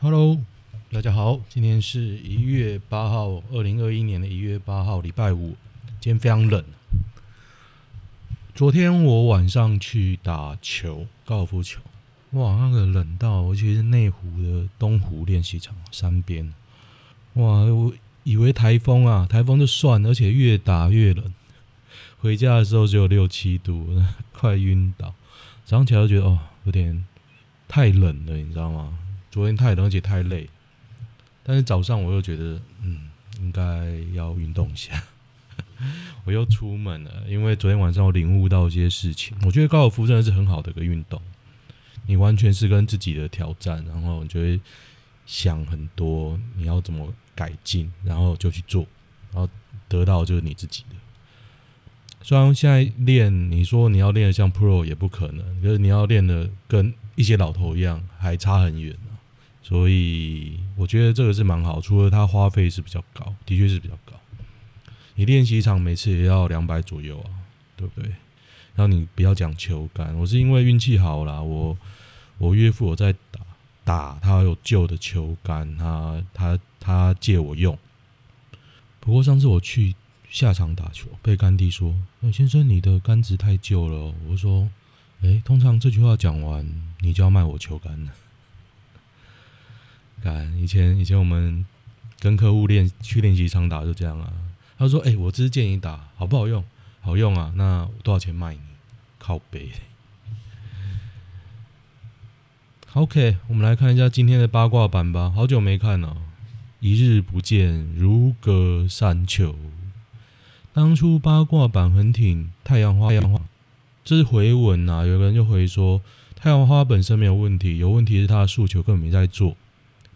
Hello，大家好，今天是一月八号，二零二一年的一月八号，礼拜五。今天非常冷。昨天我晚上去打球，高尔夫球，哇，那个冷到，尤其是内湖的东湖练习场山边，哇，我以为台风啊，台风就算，而且越打越冷。回家的时候只有六七度，快晕倒。早上起来就觉得哦，有点太冷了，你知道吗？昨天太冷，而且太累。但是早上我又觉得，嗯，应该要运动一下。我又出门了，因为昨天晚上我领悟到一些事情。我觉得高尔夫真的是很好的一个运动，你完全是跟自己的挑战，然后你就会想很多，你要怎么改进，然后就去做，然后得到就是你自己的。虽然现在练，你说你要练的像 Pro 也不可能，可是你要练的跟一些老头一样，还差很远。所以我觉得这个是蛮好，除了它花费是比较高，的确是比较高。你练习场每次也要两百左右啊，对不对？然后你不要讲球杆，我是因为运气好啦。我我岳父我在打打，他有旧的球杆，他他他借我用。不过上次我去下场打球，被干弟说：“哎，先生，你的杆子太旧了。”我说：“哎，通常这句话讲完，你就要卖我球杆了。”看以前以前我们跟客户练去练习场打就这样啊。他说：“哎、我只是建议打，好不好用？好用啊！那多少钱卖你？靠北。OK，我们来看一下今天的八卦版吧。好久没看了，一日不见，如隔三秋。当初八卦版很挺太阳花，太阳花，这是回文啊。有个人就回说，太阳花本身没有问题，有问题是他的诉求根本没在做。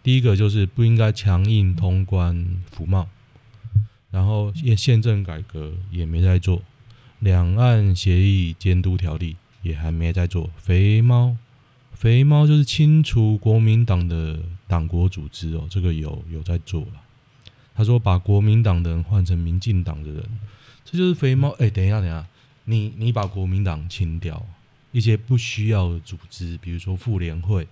第一个就是不应该强硬通关服贸。”然后宪宪政改革也没在做，两岸协议监督条例也还没在做。肥猫，肥猫就是清除国民党的党国组织哦，这个有有在做了。他说把国民党的人换成民进党的人，这就是肥猫。哎，等一下，等一下，你你把国民党清掉，一些不需要的组织，比如说妇联会，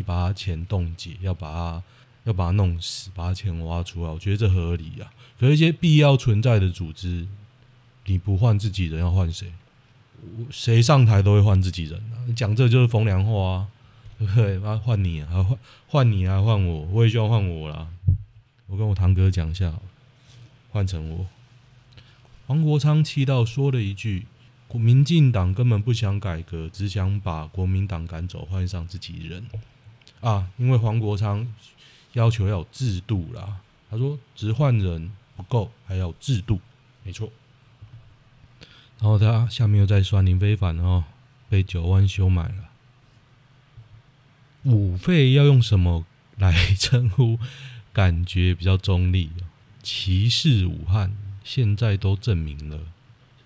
你把他钱冻结，要把它。要把他弄死，把它钱挖出来，我觉得这合理啊。可是一些必要存在的组织，你不换自己人，要换谁？谁上台都会换自己人啊。你讲这就是风凉话啊，对不对？那换你啊，换换你啊，换我，我也希望换我啦。我跟我堂哥讲一下，换成我。黄国昌气到说了一句：“民进党根本不想改革，只想把国民党赶走，换上自己人。”啊，因为黄国昌。要求要有制度啦，他说只换人不够，还要制度，没错。然后他下面又在说林非凡哦，被九万修买了。武肺要用什么来称呼？感觉比较中立。歧视武汉，现在都证明了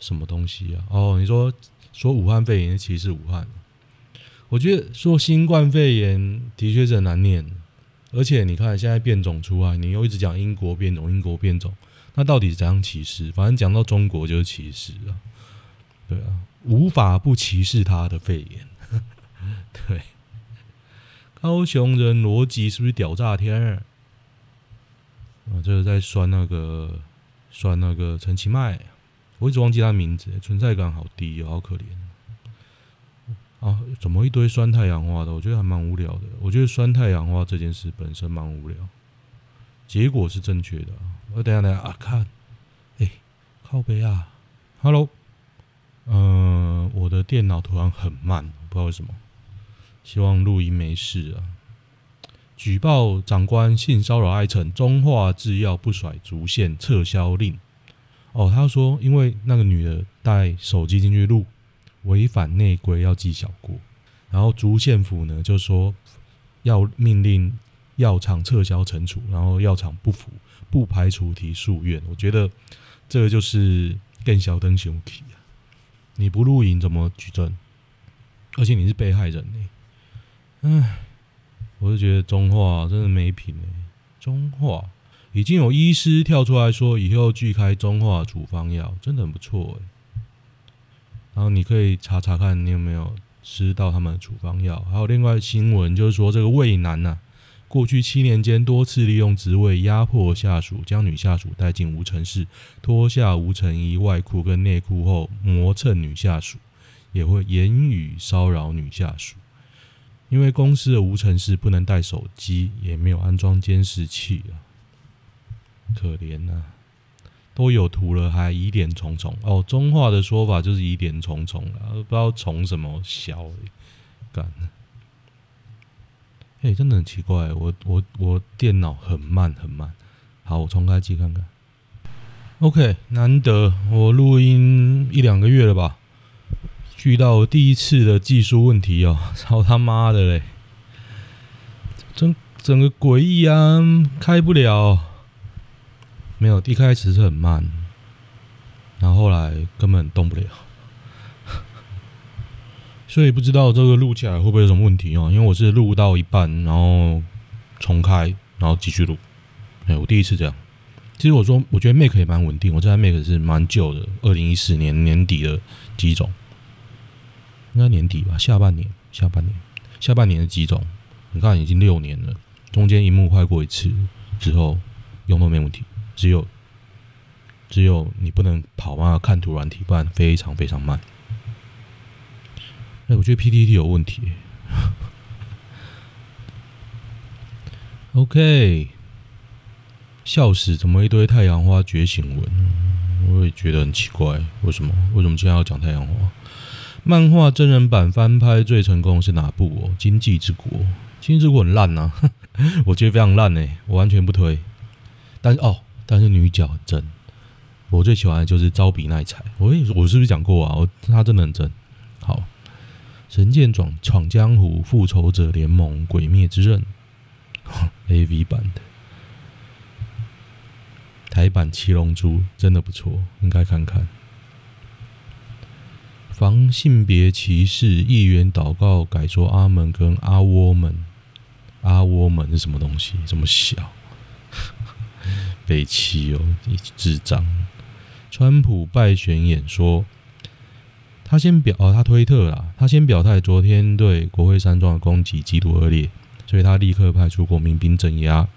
什么东西啊？哦，你说说武汉肺炎歧视武汉？我觉得说新冠肺炎的确是很难念。而且你看，现在变种出来，你又一直讲英国变种，英国变种，那到底是怎样歧视？反正讲到中国就是歧视啊，对啊，无法不歧视他的肺炎。对，高雄人逻辑是不是屌炸天？啊，这是在酸那个酸那个陈其迈，我一直忘记他名字，存在感好低，好可怜。啊，怎么一堆酸太阳花的？我觉得还蛮无聊的。我觉得酸太阳花这件事本身蛮无聊，结果是正确的。我等下等下啊，看，哎、靠北啊，Hello，嗯、我的电脑突然很慢，不知道为什么。希望录音没事啊。举报长官性骚扰艾辰，中华制药不甩竹线撤销令。哦，他说因为那个女的带手机进去录。违反内规要记小过，然后竹县府呢就说要命令药厂撤销惩处，然后药厂不服，不排除提诉愿。我觉得这个就是更小灯熊体啊！你不录影怎么举证？而且你是被害人呢、欸。唉，我就觉得中化真的没品哎、中化已经有医师跳出来说以后拒开中化处方药，真的很不错、然后你可以查查看你有没有吃到他们的处方药。还有另外新闻就是说，这个胃南呐，过去七年间多次利用职位压迫下属，将女下属带进无尘室，脱下无尘衣、外裤跟内裤后磨蹭女下属，也会言语骚扰女下属。因为公司的无尘室不能带手机，也没有安装监视器啊，可怜呐、啊！都有图了，还疑点重重哦。中话的说法就是疑点重重了，不知道从什么小干。哎、真的很奇怪，我我我电脑很慢很慢。好，我重开机看看。OK，难得我录音一两个月了吧？遇到第一次的技术问题哦，操他妈的嘞！整整个诡异啊，开不了。没有，一开始是很慢，然后后来根本动不了，所以不知道这个录起来会不会有什么问题哦？因为我是录到一半，然后重开，然后继续录。哎，我第一次这样。其实我说，我觉得 Make 也蛮稳定。我这台 Make 是蛮旧的，二零一四年年底的机种，应该年底吧，下半年，下半年，下半年的机种。你看，已经六年了，中间一幕坏过一次之后，用都没问题。只有，只有你不能跑嘛，看图软体，不然非常非常慢。哎，我觉得 PTT 有问题。OK，笑死，怎么一堆太阳花觉醒文？我也觉得很奇怪，为什么？为什么今天要讲太阳花？漫画真人版翻拍最成功是哪部？哦，《经济之国》。《经济之国》很烂呐，我觉得非常烂哎，我完全不推。但是哦。但是女角真，我最喜欢的就是招比奈彩。我跟你说我是不是讲过啊？我她真的很真。好，神剑闯闯江湖、复仇者联盟、鬼灭之刃，AV 版的台版七龙珠真的不错，应该看看。防性别歧视，议员祷告改说阿门跟阿窝门，阿窝门是什么东西？这么小？北七哦，你智障！川普败选演说，他先表哦，他推特啦，他先表态，昨天对国会山庄的攻击极度恶劣，所以他立刻派出国民兵镇压。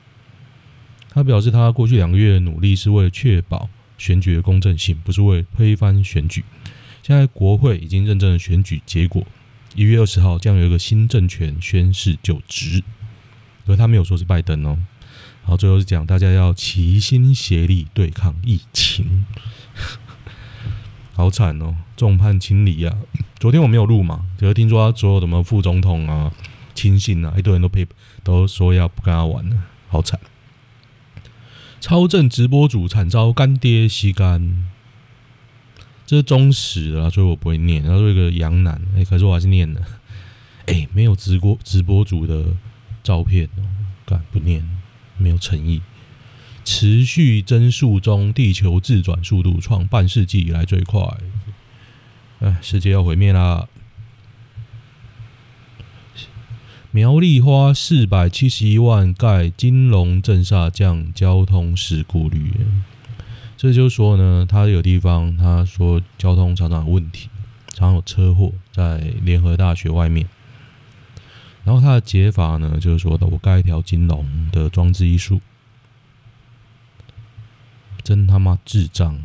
他表示，他过去两个月的努力是为了确保选举的公正性，不是为推翻选举。现在国会已经认证了选举结果，一月二十号将有一个新政权宣誓就职，而他没有说是拜登哦。然后最后是讲，大家要齐心协力对抗疫情，好惨哦，众叛亲离啊！昨天我没有录嘛，就是听说他所有什么副总统啊、亲信啊，一堆人都配都说要不跟他玩了，好惨。超正直播主惨遭干爹吸干，这是忠实的，所以我不会念。他说一个杨楠，哎，可是我还是念了。哎，没有直播直播主的照片哦，干不念。没有诚意，持续增速中，地球自转速度创半世纪以来最快。哎，世界要毁灭啦！苗栗花四百七十一万盖金龙镇下降交通事故率，这就说呢，他有地方他说交通常常有问题，常有车祸在联合大学外面。然后他的解法呢，就是说的我盖一条金龙的装置艺术，真他妈智障，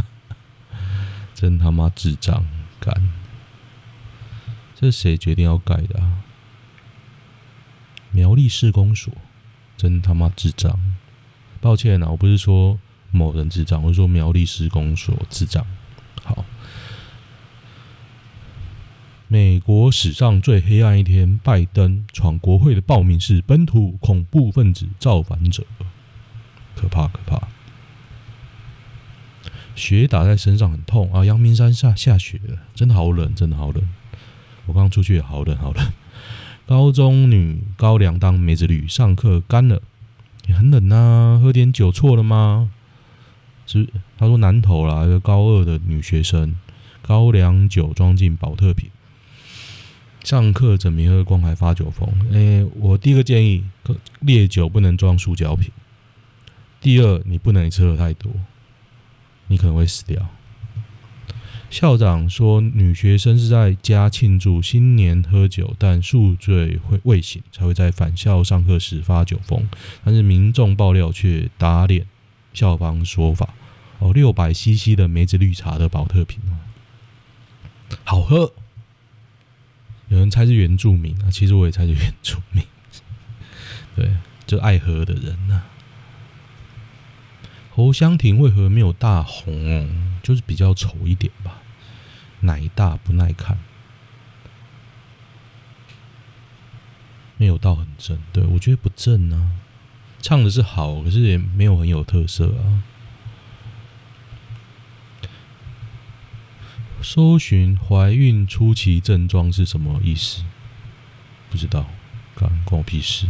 真他妈智障，干！这是谁决定要盖的啊？苗栗市公所，真他妈智障！抱歉啊，我不是说某人智障，我是说苗栗市公所智障。好。美国史上最黑暗一天，拜登闯国会的报名是本土恐怖分子造反者，可怕可怕！雪打在身上很痛啊！阳明山下下雪了，真的好冷，真的好冷。我刚出去也好冷好冷。高中女高粱当梅子绿，上课干了，也很冷啊，喝点酒错了吗？是他说南投啦，一个高二的女学生，高粱酒装进保特瓶。上课怎么喝光还发酒疯？哎、欸，我第一个建议，烈酒不能装塑胶瓶。第二，你不能一次喝太多，你可能会死掉。校长说，女学生是在家庆祝新年喝酒，但宿醉会未醒才会在返校上课时发酒疯。但是民众爆料却打脸校方说法。哦，六百 CC 的梅子绿茶的宝特瓶，好喝。有人猜是原住民啊，其实我也猜是原住民。对，就爱喝的人呐、啊。侯湘婷为何没有大红哦？就是比较丑一点吧，奶大不耐看，没有到很正。对，我觉得不正啊，唱的是好，可是也没有很有特色啊。搜寻怀孕初期症状是什么意思？不知道，干关我屁事。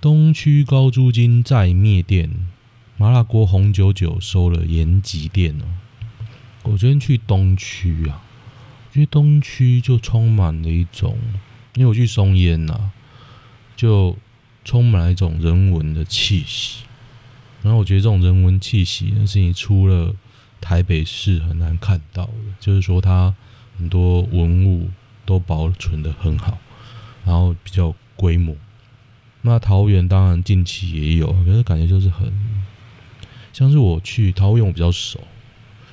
东区高租金再灭店，麻辣锅红九九收了延吉店哦。我昨天去东区啊，因为东区就充满了一种，因为我去松烟呐，就充满了一种人文的气息。然后我觉得这种人文气息那，是你出了台北市很难看到的，就是说它很多文物都保存得很好，然后比较规模。那桃园当然近期也有，可是感觉就是很像是我去桃园，我比较熟，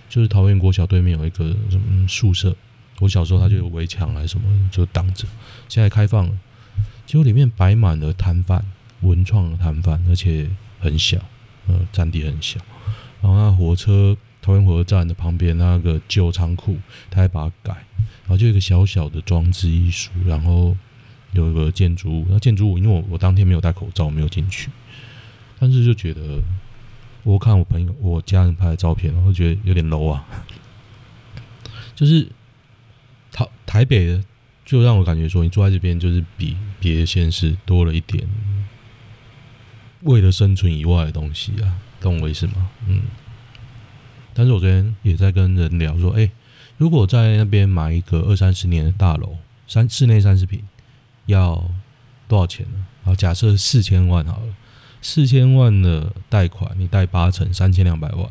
就是桃园国小对面有一个什么宿舍，我小时候它就有围墙还是什么就挡着，现在开放了，结果里面摆满了摊贩，文创的摊贩，而且很小，呃，占地很小，然后那火车桃园火车站的旁边那个旧仓库，他还把它改，然后就一个小小的装置艺术，然后。有一个建筑物，那建筑物因为我我当天没有戴口罩，没有进去，但是就觉得我看我朋友、我家人拍的照片，然后觉得有点 low 啊，就是台台北的，就让我感觉说，你坐在这边就是比别的县市多了一点为了生存以外的东西啊，懂我意思吗？嗯，但是我昨天也在跟人聊说，哎，如果在那边买一个二三十年的大楼，三室内三十平。要多少钱呢？好，假设四千万好了，四千万的贷款，你贷八成，三千两百万，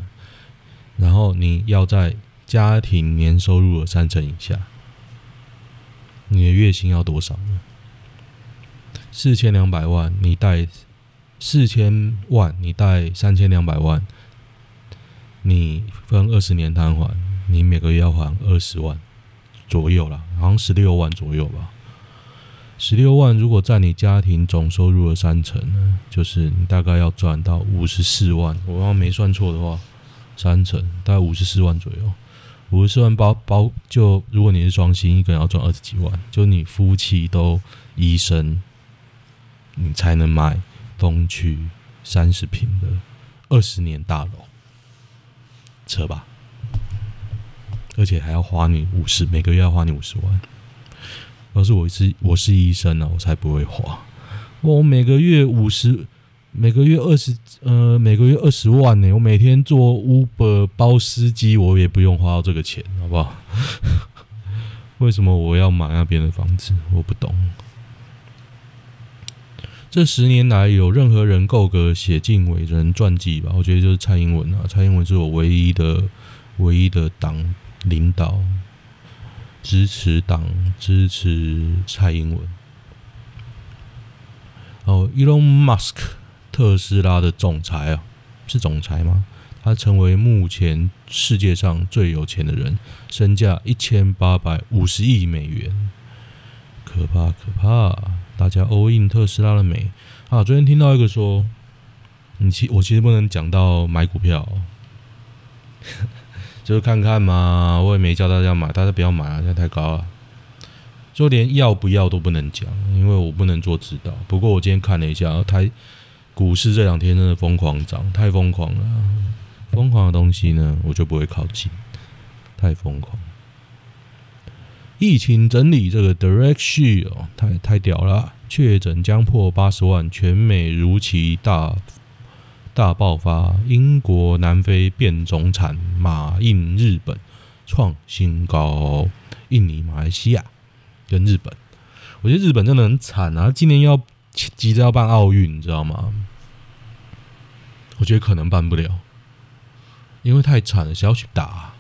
然后你要在家庭年收入的三成以下，你的月薪要多少呢？四千两百万，你贷四千万，你贷三千两百万，你分二十年摊还，你每个月要还二十万左右啦，好像十六万左右吧。十六万，如果占你家庭总收入的三成呢，就是你大概要赚到五十四万。我要没算错的话，三成大概五十四万左右。五十四万包包，就如果你是双薪，一个人要赚二十几万。就你夫妻都医生，你才能买东区三十平的二十年大楼，车吧？而且还要花你五十，每个月要花你五十万。要是我是我是医生呢、我才不会花。我每个月五十，每个月二十，呃，每个月二十万呢。我每天做 Uber 包司机，我也不用花到这个钱，好不好？为什么我要买那边的房子？我不懂。这十年来，有任何人够格写进伟人传记吧？我觉得就是蔡英文啊，蔡英文是我唯一的、唯一的党领导。支持党支持蔡英文。哦，Elon Musk，特斯拉的总裁啊，是总裁吗？他成为目前世界上最有钱的人，身价一千八百五十亿美元，可怕可怕！大家 all in 特斯拉了没？啊，昨天听到一个说，你其我其实不能讲到买股票。就是看看嘛，我也没叫大家买，大家不要买啊，现在太高了。就连要不要都不能讲，因为我不能做指导。不过我今天看了一下，台股市这两天真的疯狂涨，太疯狂了。疯狂的东西呢，我就不会靠近，太疯狂。疫情整理这个 Direct Shield 哦，太太屌了，确诊将破八十万，全美如期大。大爆发！英国、南非变种产，马印日本创新高，印尼、马来西亚跟日本，我觉得日本真的很惨啊！今年要急着要办奥运，你知道吗？我觉得可能办不了，因为太惨了，谁要去打？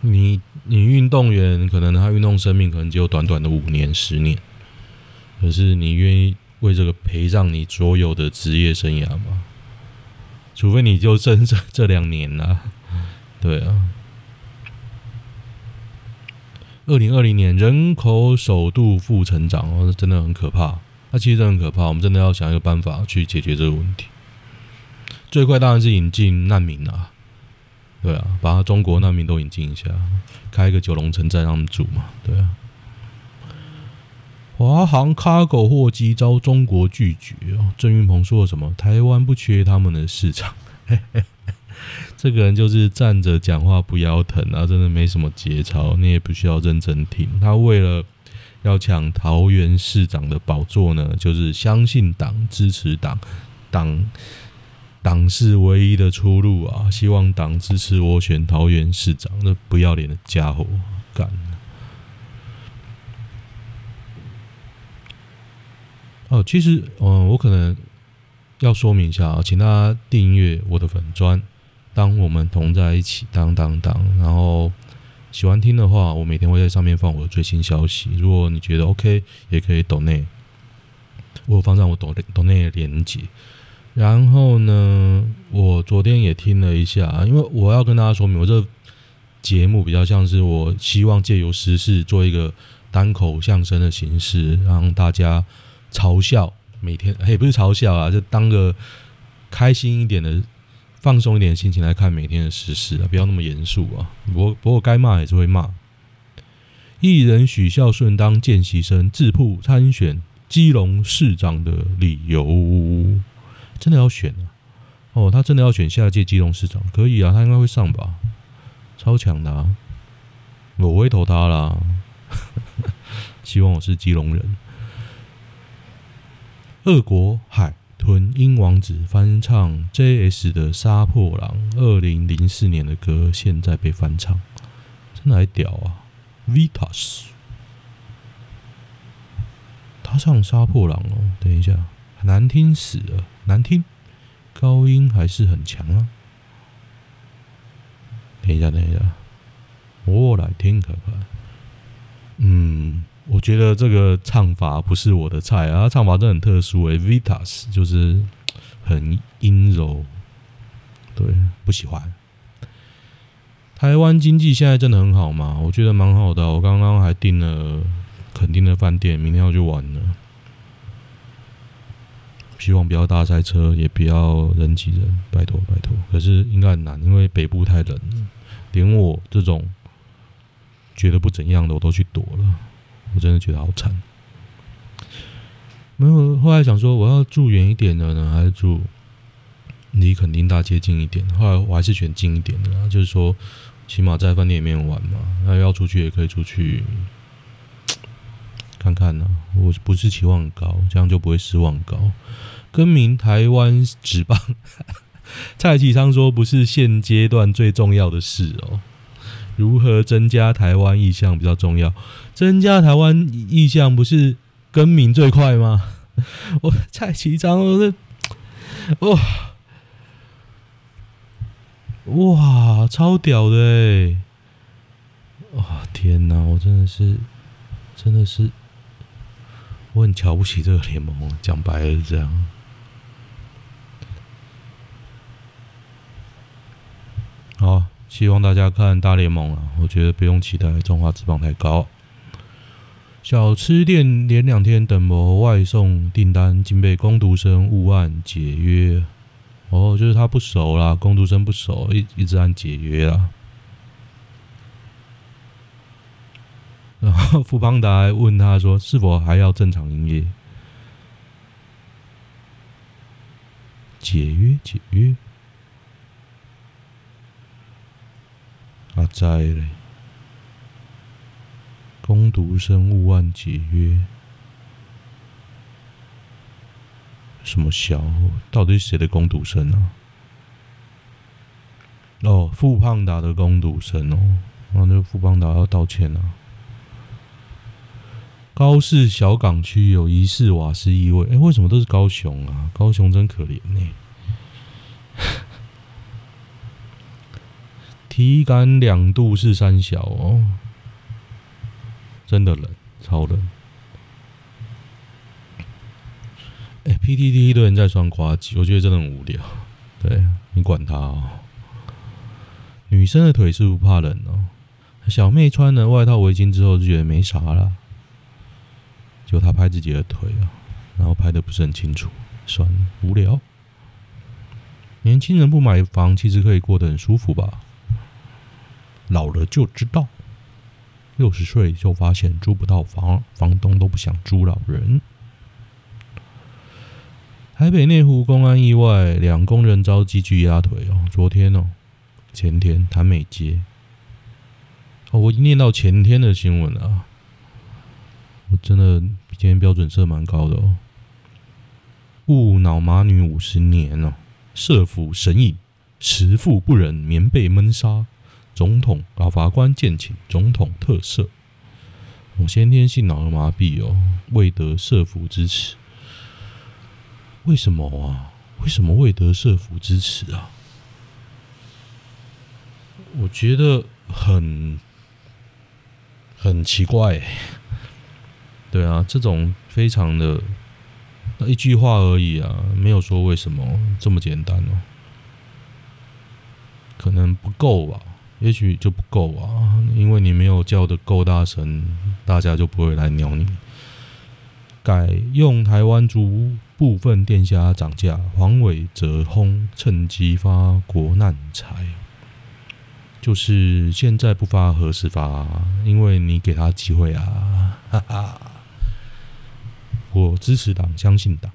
你你运动员可能他运动生命可能只有短短的五年十年，可是你愿意为这个陪上你所有的职业生涯吗？除非你就剩这这两年了，对啊。二零二零年人口首度负成长哦，真的很可怕。那其实很可怕，我们真的要想一个办法去解决这个问题。最快当然是引进难民啊，对啊，把中国难民都引进一下，开一个九龙城寨让他们住嘛，对啊。华航 Cargo 货机遭中国拒绝哦，郑云鹏说了什么？台湾不缺他们的市场。这个人就是站着讲话不腰疼啊，真的没什么节操，你也不需要认真听。他为了要抢桃园市长的宝座呢，就是相信党，支持党，党党是唯一的出路啊！希望党支持我选桃园市长，那不要脸的家伙，干！哦，其实，嗯，我可能要说明一下啊，请大家订阅我的粉专。当我们同在一起，当当当，然后喜欢听的话，我每天会在上面放我的最新消息。如果你觉得 OK，也可以抖内，我有放上我抖抖内的连接。然后呢，我昨天也听了一下，因为我要跟大家说明，我这节目比较像是我希望借由时事做一个单口相声的形式，让大家嘲笑每天，也不是嘲笑啊，就当个开心一点的。放松一点心情来看每天的时事啊，不要那么严肃啊。不过，不过该骂也是会骂。艺人许孝顺当见习生自曝参选基隆市长的理由，真的要选啊？哦，他真的要选下届基隆市长？可以啊，他应该会上吧？超强的啊！我会投他啦。希望我是基隆人。俄国海。豚音王子翻唱 J.S. 的《杀破狼》，二零零四年的歌，现在被翻唱，真的还屌啊！Vitas，他唱《杀破狼》哦，等一下，难听死了，难听，高音还是很强啊！等一下，等一下，我来听看看，嗯。我觉得这个唱法不是我的菜啊，唱法真的很特殊诶、Vitas 就是很阴柔，对，不喜欢。台湾经济现在真的很好吗？我觉得蛮好的，我刚刚还订了肯定的饭店，明天要去玩了。希望不要大塞车，也不要人挤人，拜托拜托。可是应该很难，因为北部太冷，连我这种觉得不怎样的，我都去躲了。我真的觉得好惨，没有。后来想说，我要住远一点的呢，还是住离垦丁大街近一点？后来我还是选近一点的啦，就是说，起码在饭店里面玩嘛。那要出去也可以出去看看呢。我不是期望高，这样就不会失望高。更名台湾职棒，蔡启昌说不是现阶段最重要的事哦。如何增加台湾意象比较重要？增加台湾意象不是更名最快吗？我 蔡其昌，我是哇哇超屌的哎！哇天哪，我真的是真的是我很瞧不起这个联盟，讲白了这样。好。希望大家看大联盟啊！我觉得不用期待中华职棒太高。小吃店连两天等某外送订单，竟被工读生误按解约。哦，就是他不熟啦，工读生不熟，一一直按解约啦。然后富邦达还问他说：“是否还要正常营业？”解约，解约。阿在嘞，工读生勿按解约，什么小？到底是谁的工读生啊？哦，富胖达的工读生哦，那就富胖达要道歉啊。高市小港区有疑似瓦斯异味，哎，为什么都是高雄啊？高雄真可怜呢。体感两度是三小哦，真的冷，超冷。哎，PDD 一堆人在酸呱吉，我觉得真的很无聊。对，你管他哦。女生的腿是不怕冷哦。小妹穿了外套围巾之后就觉得没啥了，就她拍自己的腿啊，然后拍的不是很清楚，算了，无聊。年轻人不买房，其实可以过得很舒服吧？老了就知道，六十岁就发现租不到房，房东都不想租老人。台北内湖公安意外，两工人遭机具压腿哦。昨天哦，前天潭美街哦，我已念到前天的新闻了啊。我真的今天标准设蛮高的哦。误脑麻女五十年哦，社府神隐，慈父不忍棉被闷杀，总统啊法官建请总统特赦。我先天性脑麻痹哦，未得社府支持。为什么啊？为什么未得社福支持啊？我觉得很很奇怪。对啊，这种非常的那一句话而已啊，没有说为什么这么简单哦。可能不够吧？也许就不够啊，因为你没有叫的够大声，大家就不会来鸟你。改用台湾猪。部分店家涨价，黄伟则轰趁机发国难财，就是现在不发何时发？因为你给他机会啊！哈哈，我支持党，相信党，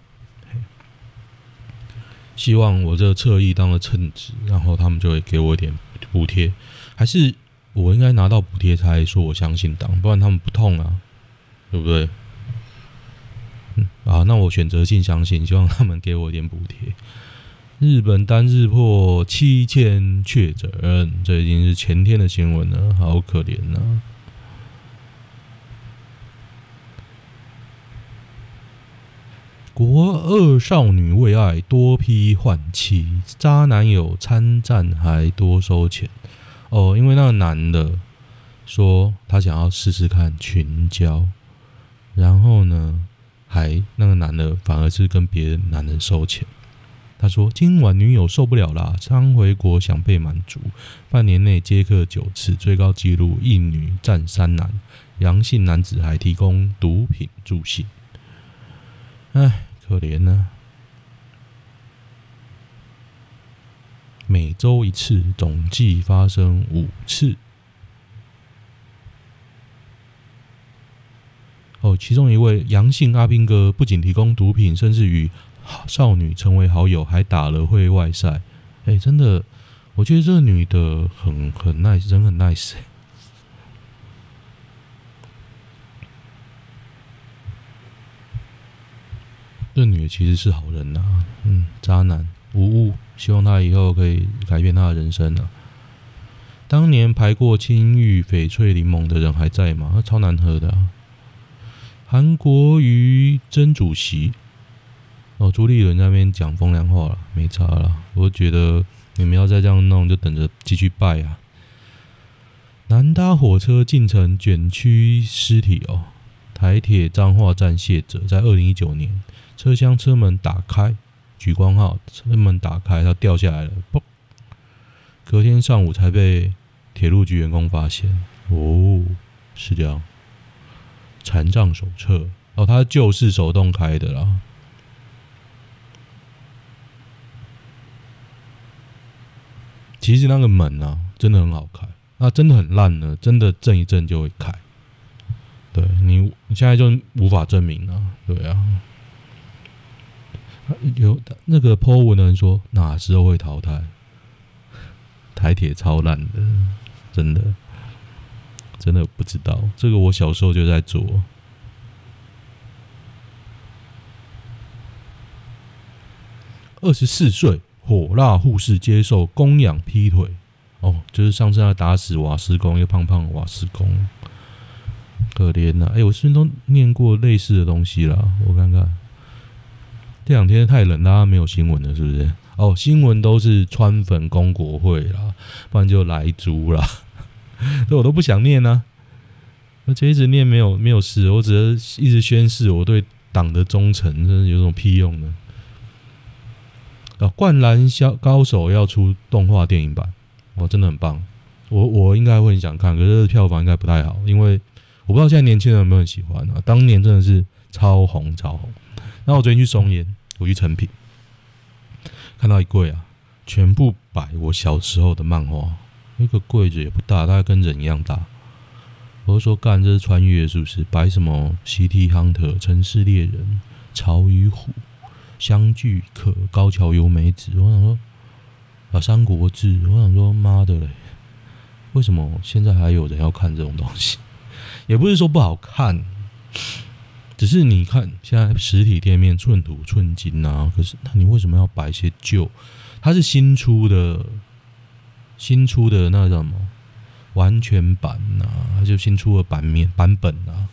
希望我这侧翼当了称职，然后他们就会给我一点补贴，还是我应该拿到补贴才说我相信党，不然他们不痛啊，对不对？啊，那我选择性相信，希望他们给我一点补贴。日本单日破七千确诊，这已经是前天的新闻了，好可怜呐、啊！国二少女为爱多批换妻，渣男友参战还多收钱。哦，因为那个男的说他想要试试看群交，然后呢？还那个男的反而是跟别的男人收钱。他说：“今晚女友受不了啦，刚回国想被满足，半年内接客九次，最高纪录一女占三男，阳性男子还提供毒品助兴。哎，可怜呢、每周一次，总计发生五次。”哦，其中一位杨姓阿兵哥不仅提供毒品，甚至与少女成为好友，还打了会外赛。哎，真的，我觉得这个女的很很 nice，人很 nice。这女的其实是好人呐、啊，嗯，渣男无误，希望她以后可以改变她的人生啊。当年排过青玉翡翠柠檬的人还在吗？超难喝的、啊。韩国瑜真主席哦，朱立伦那边讲风凉话了，没差了。我觉得你们要再这样弄，就等着继续拜啊！南搭火车进城卷曲尸体哦，台铁彰化站卸责，在二零一九年车厢车门打开，莒光号车门打开，它掉下来了，嘣！隔天上午才被铁路局员工发现，哦，是这样。残障手册哦，它就是手动开的啦。其实那个门啊，真的很好开。那真的很烂呢，真的震一震就会开。对你，你现在就无法证明了。对啊，有那个 po 文的人说，哪时候会淘汰？台铁超烂的，真的。真的不知道这个，我小时候就在做。二十四岁火辣护士接受供养劈腿，哦，就是上次要打死瓦斯工，一个胖胖瓦斯工，可怜呐！哎，我是不是都念过类似的东西啦？我看看，这两天太冷，大家没有新闻了，是不是？哦，新闻都是川粉攻国会啦，不然就莱猪啦，这我都不想念呢、而且一直念没有没有事，我只是一直宣誓我对党的忠诚，真是有种屁用呢？啊，灌篮小高手要出动画电影版，哇，真的很棒。我我应该会很想看，可是票房应该不太好，因为我不知道现在年轻人有没有很喜欢啊。当年真的是超红超红。那我昨天去松烟，我去诚品。看到一柜啊，全部摆我小时候的漫画，那个柜子也不大，大概跟人一样大。我就说干，这是穿越是不是？摆什么《CT Hunter》《城市猎人》《潮与虎》《相聚可》《高桥由美子》。我想说啊，《三国志》。我想说妈的嘞，为什么现在还有人要看这种东西？也不是说不好看。只是你看，现在实体店面寸土寸金啊，可是那你为什么要摆一些旧？它是新出的，新出的那什么完全版啊，它就新出的版面版本啊。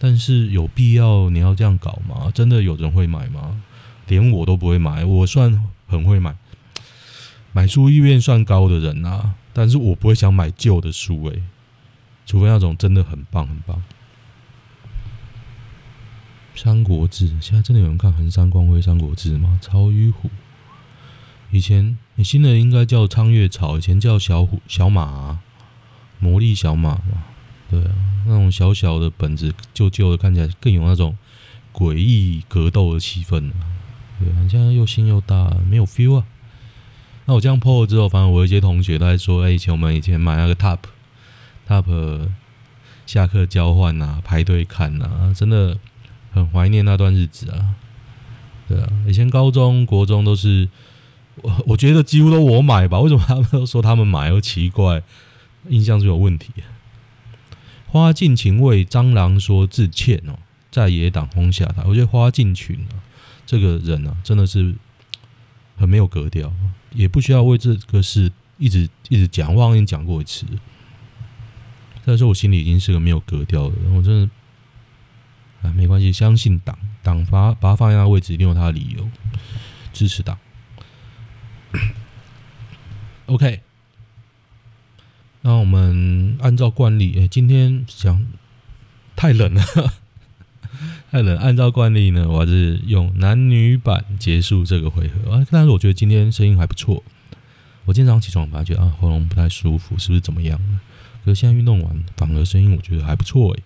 但是有必要你要这样搞吗？真的有人会买吗？连我都不会买，我算很会买，买书意愿算高的人啊。但是我不会想买旧的书诶、除非那种真的很棒很棒。《三国志》现在真的有人看横山光辉《三国志》吗？曹与虎，以前你新的应该叫苍月草，以前叫小虎、小马、魔力小马嘛。对啊，那种小小的本子，旧旧的，看起来更有那种诡异格斗的气氛。对啊，现在又新又大，没有 feel 啊。那我这样破了之后，反正我有一些同学都在说：“哎，以前我们以前买那个 Top Top 下课交换啊，排队看啊，真的。”很怀念那段日子啊，对啊，以前高中国中都是我，我觉得几乎都我买吧。为什么他们都说他们买？又奇怪，印象是有问题。花尽情为蟑螂说致歉哦，在野党轰下他。我觉得花敬群啊，这个人啊，真的是很没有格调，也不需要为这个事一直一直讲。我已经讲过一次，但是我心里已经是个没有格调的人，我真的。啊，没关系，相信党，党把把他放在那个位置，一定有他的理由，支持党。OK，那我们按照惯例，哎，今天想太冷了，太冷。按照惯例呢，我还是用男女版结束这个回合啊。但是我觉得今天声音还不错。我今天早上起床发觉啊，喉咙不太舒服，是不是怎么样？现在运动完，反而声音我觉得还不错哎。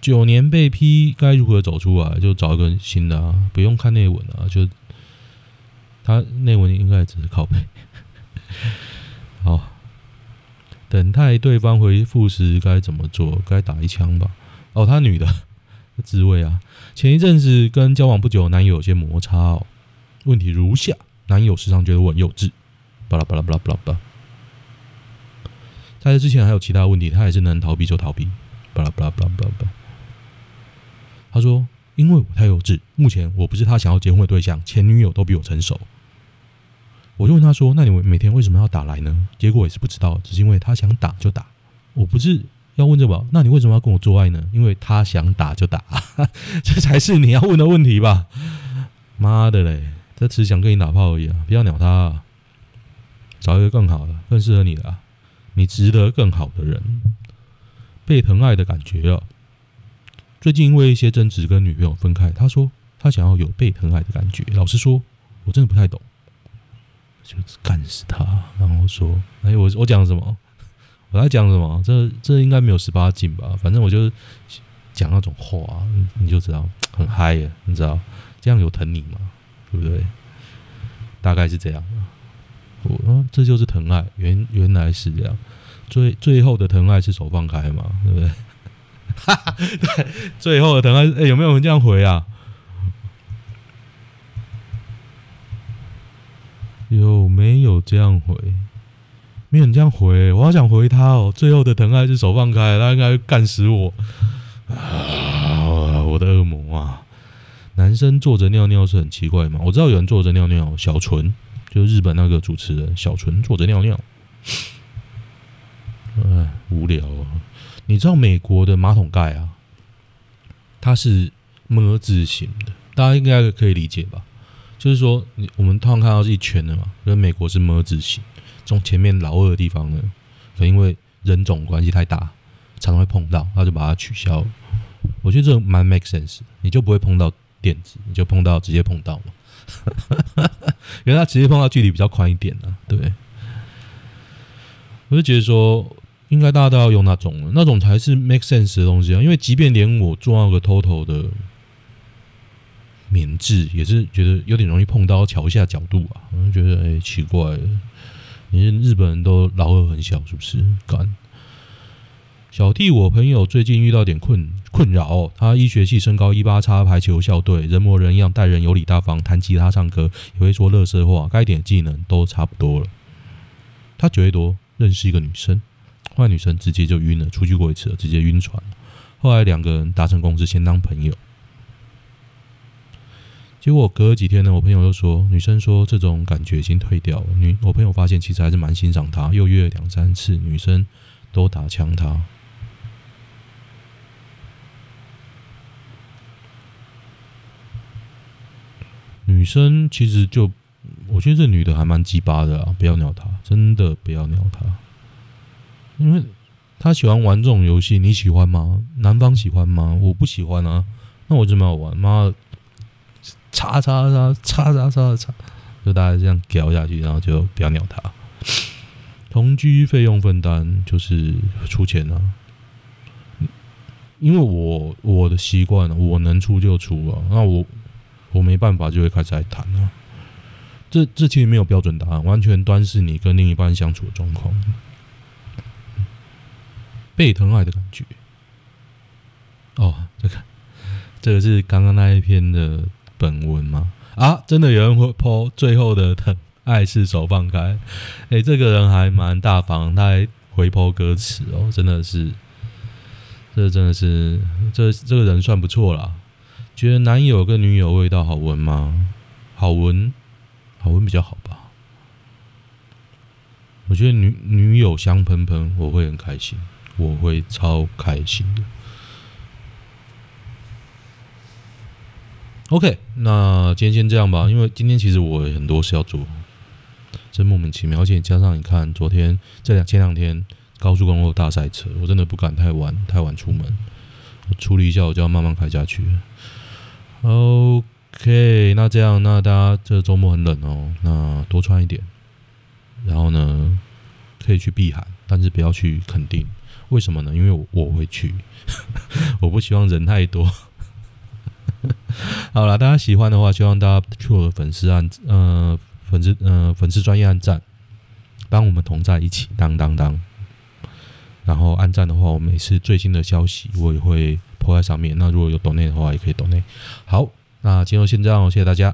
九年被批，该如何走出来？就找一个新的啊，不用看内文啊，就他内文应该只是靠背。好，等待对方回复时该怎么做？该打一枪吧。哦，他女的，滋味啊。前一阵子跟交往不久男友有些摩擦哦，问题如下：男友时常觉得我很幼稚，巴拉巴拉巴拉巴拉巴拉。在这之前还有其他问题，他也是能逃避就逃避，巴拉巴拉巴拉巴拉。他说：“因为我太幼稚，目前我不是他想要结婚的对象，前女友都比我成熟。”我就问他说：“那你每天为什么要打来呢？”结果也是不知道，只是因为他想打就打。我不是要问这个，那你为什么要跟我做爱呢？因为他想打就打，这才是你要问的问题吧？妈的嘞，这只想跟你打炮而已啊！不要鸟他啊，找一个更好的、更适合你的啊！你值得更好的人，被疼爱的感觉啊！最近因为一些争执跟女朋友分开，他说他想要有被疼爱的感觉。老实说，我真的不太懂，就是干死他。然后说：“哎，我我讲什么？我在讲什么？这这应该没有十八禁吧？反正我就讲那种话，你就知道很嗨呀，你知道这样有疼你吗？对不对？大概是这样。我说这就是疼爱，原原来是这样。最最后的疼爱是手放开嘛，对不对？”，对，最后的疼爱，哎、有没有人这样回啊？有没有这样回？没有人这样回，我好想回他哦。最后的疼爱是手放开，他应该会干死我啊！我的恶魔啊！男生坐着尿尿是很奇怪吗？我知道有人坐着尿尿，小纯就日本那个主持人小纯坐着尿尿，哎，无聊啊。你知道美国的马桶盖啊，它是么字形的，大家应该可以理解吧？就是说，我们通常看到是一圈的嘛，跟美国是么字形，从前面老二的地方呢，可能因为人种关系太大，常常会碰到，他就把它取消了。我觉得这个蛮 make sense，你就不会碰到垫子，你就碰到直接碰到嘛，因为他直接碰到距离比较宽一点啊，对。我就觉得说，应该大家都要用那种，那种才是 make sense 的东西啊，因为即便连我做那个 total 的。免治也是觉得有点容易碰到桥下角度啊，我就觉得哎、奇怪了，你日本人都老二很小是不是？干小弟，我朋友最近遇到点困困扰，他医学系身高一八叉，排球校队，人模人样，待人有礼大方，弹吉他唱歌也会说乐色话，该点技能都差不多了。他九月多认识一个女生，后来女生直接就晕了，出去过一次了，直接晕船。后来两个人达成共识，先当朋友。结果隔了几天呢，我朋友又说，女生说这种感觉已经退掉了。女我朋友发现其实还是蛮欣赏她，又约了两三次，女生都打枪她。女女生其实就，我觉得这女的还蛮鸡巴的啊，不要鸟她，真的不要鸟她，因为她喜欢玩这种游戏，你喜欢吗？男方喜欢吗？我不喜欢啊，那我怎么要玩？妈！叉叉叉叉叉叉叉，就大家这样聊下去，然后就不要鸟她。同居费用分担就是出钱啊，因为我我的习惯，我能出就出啊。那我我没办法，就会开始来谈啊。这这其实没有标准答案，完全端视你跟另一半相处的状况。被疼爱的感觉。哦，这个这个是刚刚那一篇的。本文吗？啊，真的有人会抛最后的疼爱是手放开。哎、这个人还蛮大方，他还回抛歌词哦，真的是，这真的是，这这个人算不错啦。觉得男友跟女友味道好闻吗？好闻，好闻比较好吧。我觉得女女友香喷喷，我会很开心，我会超开心的。OK，那今天先这样吧，因为今天其实我很多事要做，真莫名其妙，而且加上你看，昨天这两前两天高速公路大塞车，我真的不敢太晚太晚出门，我处理一下，我就要慢慢开下去了。OK，那这样，那大家这周末很冷哦，那多穿一点，然后呢，可以去避寒，但是不要去垦丁，为什么呢？因为我我会去，我不希望人太多。好了，大家喜欢的话，希望大家去我的粉丝按呃粉丝呃粉丝专业按赞，帮我们同在一起当当当。然后按赞的话，我每次最新的消息我也会 po 在上面。那如果有抖内的话，也可以抖内。好，那今天就先这样，谢谢大家。